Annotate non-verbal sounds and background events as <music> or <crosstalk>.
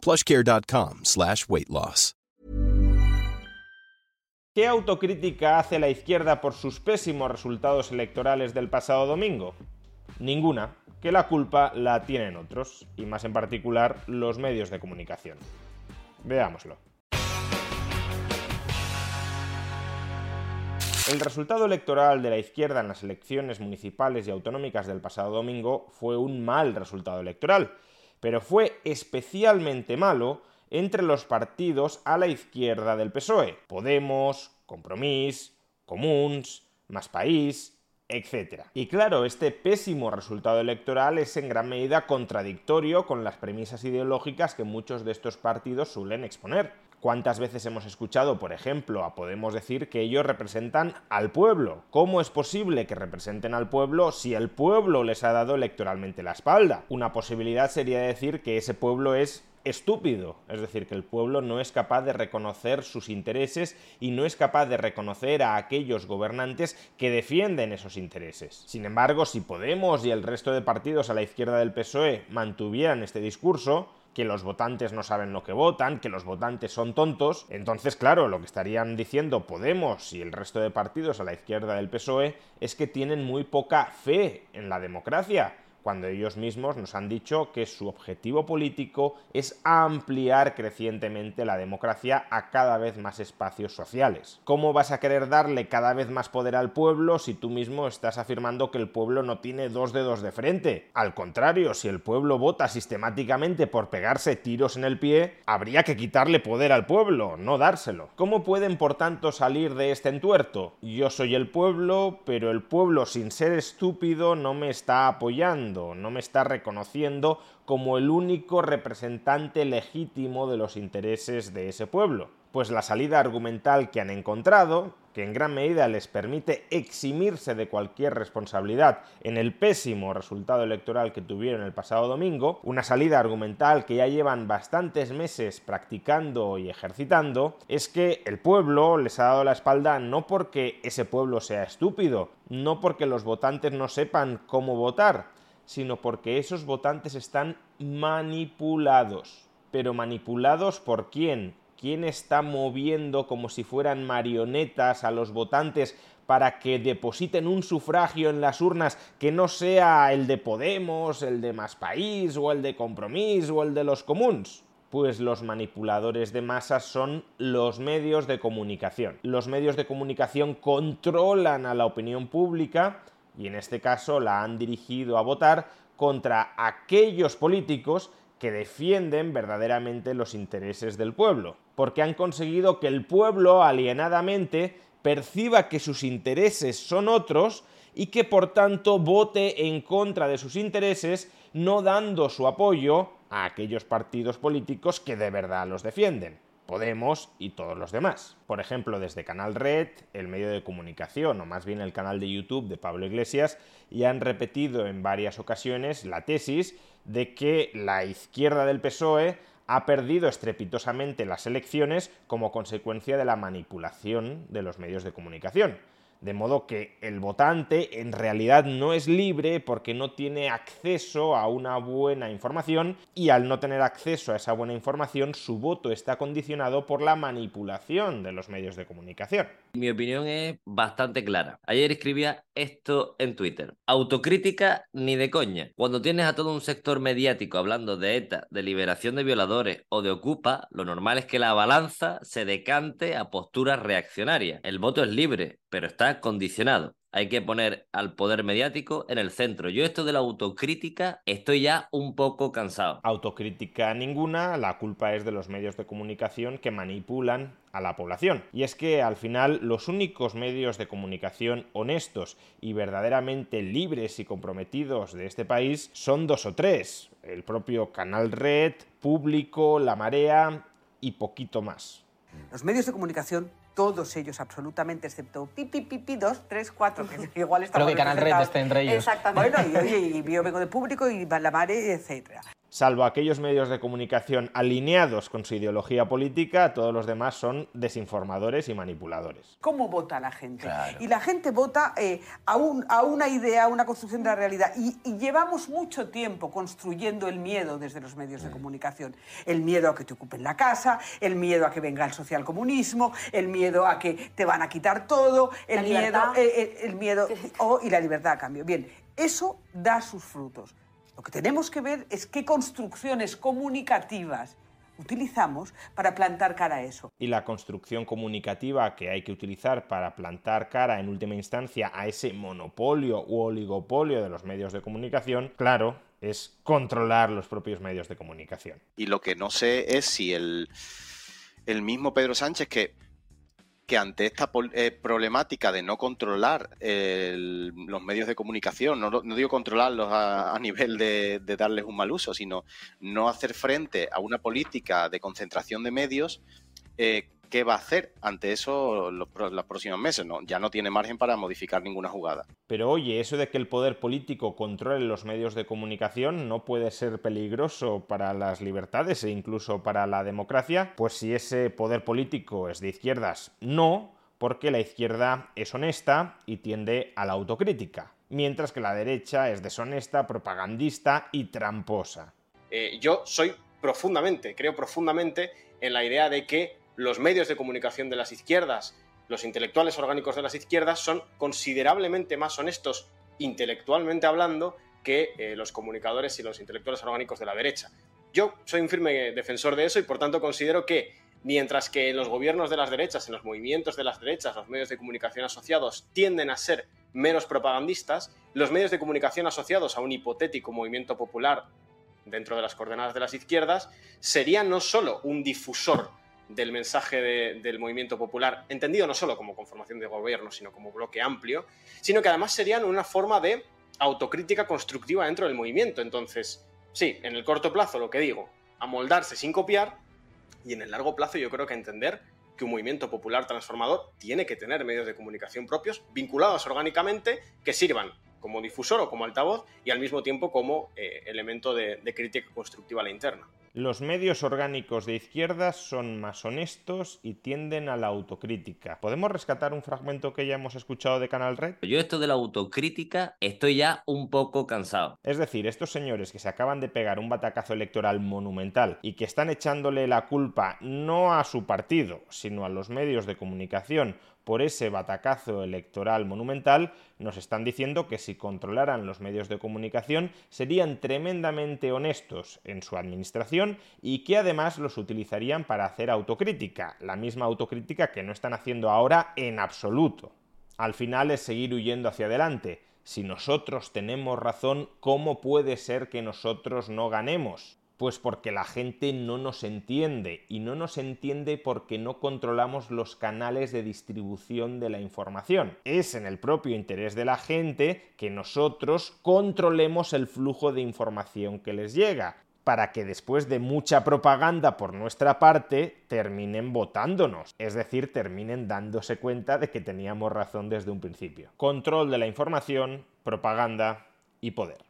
plushcare.com slash weight loss. ¿Qué autocrítica hace la izquierda por sus pésimos resultados electorales del pasado domingo? Ninguna, que la culpa la tienen otros, y más en particular los medios de comunicación. Veámoslo. El resultado electoral de la izquierda en las elecciones municipales y autonómicas del pasado domingo fue un mal resultado electoral, pero fue especialmente malo entre los partidos a la izquierda del PSOE, Podemos, Compromís, Comuns, Más País, etc. Y claro, este pésimo resultado electoral es en gran medida contradictorio con las premisas ideológicas que muchos de estos partidos suelen exponer. ¿Cuántas veces hemos escuchado, por ejemplo, a Podemos decir que ellos representan al pueblo? ¿Cómo es posible que representen al pueblo si el pueblo les ha dado electoralmente la espalda? Una posibilidad sería decir que ese pueblo es estúpido, es decir, que el pueblo no es capaz de reconocer sus intereses y no es capaz de reconocer a aquellos gobernantes que defienden esos intereses. Sin embargo, si Podemos y el resto de partidos a la izquierda del PSOE mantuvieran este discurso, que los votantes no saben lo que votan, que los votantes son tontos, entonces claro, lo que estarían diciendo Podemos y el resto de partidos a la izquierda del PSOE es que tienen muy poca fe en la democracia, cuando ellos mismos nos han dicho que su objetivo político es ampliar crecientemente la democracia a cada vez más espacios sociales. ¿Cómo vas a querer darle cada vez más poder al pueblo si tú mismo estás afirmando que el pueblo no tiene dos dedos de frente? Al contrario, si el pueblo vota sistemáticamente por pegarse tiros en el pie, habría que quitarle poder al pueblo, no dárselo. ¿Cómo pueden, por tanto, salir de este entuerto? Yo soy el pueblo, pero el pueblo, sin ser estúpido, no me está apoyando no me está reconociendo como el único representante legítimo de los intereses de ese pueblo. Pues la salida argumental que han encontrado, que en gran medida les permite eximirse de cualquier responsabilidad en el pésimo resultado electoral que tuvieron el pasado domingo, una salida argumental que ya llevan bastantes meses practicando y ejercitando, es que el pueblo les ha dado la espalda no porque ese pueblo sea estúpido, no porque los votantes no sepan cómo votar, sino porque esos votantes están manipulados. Pero manipulados por quién? ¿Quién está moviendo como si fueran marionetas a los votantes para que depositen un sufragio en las urnas que no sea el de Podemos, el de Más País o el de Compromís o el de los comuns? Pues los manipuladores de masas son los medios de comunicación. Los medios de comunicación controlan a la opinión pública y en este caso la han dirigido a votar contra aquellos políticos que defienden verdaderamente los intereses del pueblo, porque han conseguido que el pueblo alienadamente perciba que sus intereses son otros y que por tanto vote en contra de sus intereses, no dando su apoyo a aquellos partidos políticos que de verdad los defienden. Podemos y todos los demás. Por ejemplo, desde Canal Red, el medio de comunicación, o más bien el canal de YouTube de Pablo Iglesias, ya han repetido en varias ocasiones la tesis de que la izquierda del PSOE ha perdido estrepitosamente las elecciones como consecuencia de la manipulación de los medios de comunicación de modo que el votante en realidad no es libre porque no tiene acceso a una buena información y al no tener acceso a esa buena información su voto está condicionado por la manipulación de los medios de comunicación. Mi opinión es bastante clara. Ayer escribía esto en Twitter. Autocrítica ni de coña. Cuando tienes a todo un sector mediático hablando de ETA, de liberación de violadores o de Ocupa, lo normal es que la balanza se decante a posturas reaccionarias. El voto es libre, pero está condicionado hay que poner al poder mediático en el centro. Yo esto de la autocrítica estoy ya un poco cansado. Autocrítica ninguna, la culpa es de los medios de comunicación que manipulan a la población. Y es que al final los únicos medios de comunicación honestos y verdaderamente libres y comprometidos de este país son dos o tres. El propio Canal Red, Público, La Marea y poquito más. Los medios de comunicación, todos ellos absolutamente, excepto pipi, pipi, dos, tres, cuatro, que <laughs> <laughs> igual está Creo que Canal Red esté entre ellos. Exactamente. <laughs> Bueno, y, y, yo vengo de público y la mare, etcétera salvo aquellos medios de comunicación alineados con su ideología política, todos los demás son desinformadores y manipuladores. ¿Cómo vota la gente? Y la gente vota eh, a, una idea, a una construcción de la realidad. Y, llevamos mucho tiempo construyendo el miedo desde los medios de mm. comunicación. El miedo a que te ocupen la casa, el miedo a que venga el socialcomunismo, el miedo a que te van a quitar todo, el miedo, eh, eh, el miedo <laughs> oh, y la libertad a cambio. Bien, eso da sus frutos. Lo que tenemos que ver es qué construcciones comunicativas utilizamos para plantar cara a eso. Y la construcción comunicativa que hay que utilizar para plantar cara en última instancia a ese monopolio u oligopolio de los medios de comunicación, claro, es controlar los propios medios de comunicación. Y lo que no sé es si el, el mismo Pedro Sánchez, que que ante esta eh, problemática de no controlar los medios de comunicación, no, digo controlarlos a, nivel de, darles un mal uso, sino no hacer frente a una política de concentración de medios, eh, ¿qué va a hacer ante eso los, próximos meses? No, ya no tiene margen para modificar ninguna jugada. Pero oye, eso de que el poder político controle los medios de comunicación no puede ser peligroso para las libertades e incluso para la democracia, pues si ese poder político es de izquierdas, no, porque la izquierda es honesta y tiende a la autocrítica, mientras que la derecha es deshonesta, propagandista y tramposa. Eh, yo soy profundamente, creo profundamente en la idea de que los medios de comunicación de las izquierdas, los intelectuales orgánicos de las izquierdas, son considerablemente más honestos intelectualmente hablando que eh, los comunicadores y los intelectuales orgánicos de la derecha. Yo soy un firme defensor de eso y por tanto considero que mientras que en los gobiernos de las derechas, en los movimientos de las derechas, los medios de comunicación asociados tienden a ser menos propagandistas, los medios de comunicación asociados a un hipotético movimiento popular dentro de las coordenadas de las izquierdas serían no solo un difusor del mensaje del movimiento popular, entendido no solo como conformación de gobierno, sino como bloque amplio, sino que además serían una forma de autocrítica constructiva dentro del movimiento. Entonces, sí, en el corto plazo lo que digo, amoldarse sin copiar, y en el largo plazo yo creo que entender que un movimiento popular transformador tiene que tener medios de comunicación propios, vinculados orgánicamente, que sirvan como difusor o como altavoz y al mismo tiempo como eh, elemento de crítica constructiva a la interna. Los medios orgánicos de izquierdas son más honestos y tienden a la autocrítica. ¿Podemos rescatar un fragmento que ya hemos escuchado de Canal Red? Yo esto de la autocrítica estoy ya un poco cansado. Es decir, estos señores que se acaban de pegar un batacazo electoral monumental y que están echándole la culpa no a su partido, sino a los medios de comunicación por ese batacazo electoral monumental, nos están diciendo que si controlaran los medios de comunicación serían tremendamente honestos en su administración y que además los utilizarían para hacer autocrítica, la misma autocrítica que no están haciendo ahora en absoluto. Al final es seguir huyendo hacia adelante. Si nosotros tenemos razón, ¿cómo puede ser que nosotros no ganemos? Pues porque la gente no nos entiende y no nos entiende porque no controlamos los canales de distribución de la información. Es en el propio interés de la gente que nosotros controlemos el flujo de información que les llega para que después de mucha propaganda por nuestra parte terminen votándonos, es decir, terminen dándose cuenta de que teníamos razón desde un principio. Control de la información, propaganda y poder.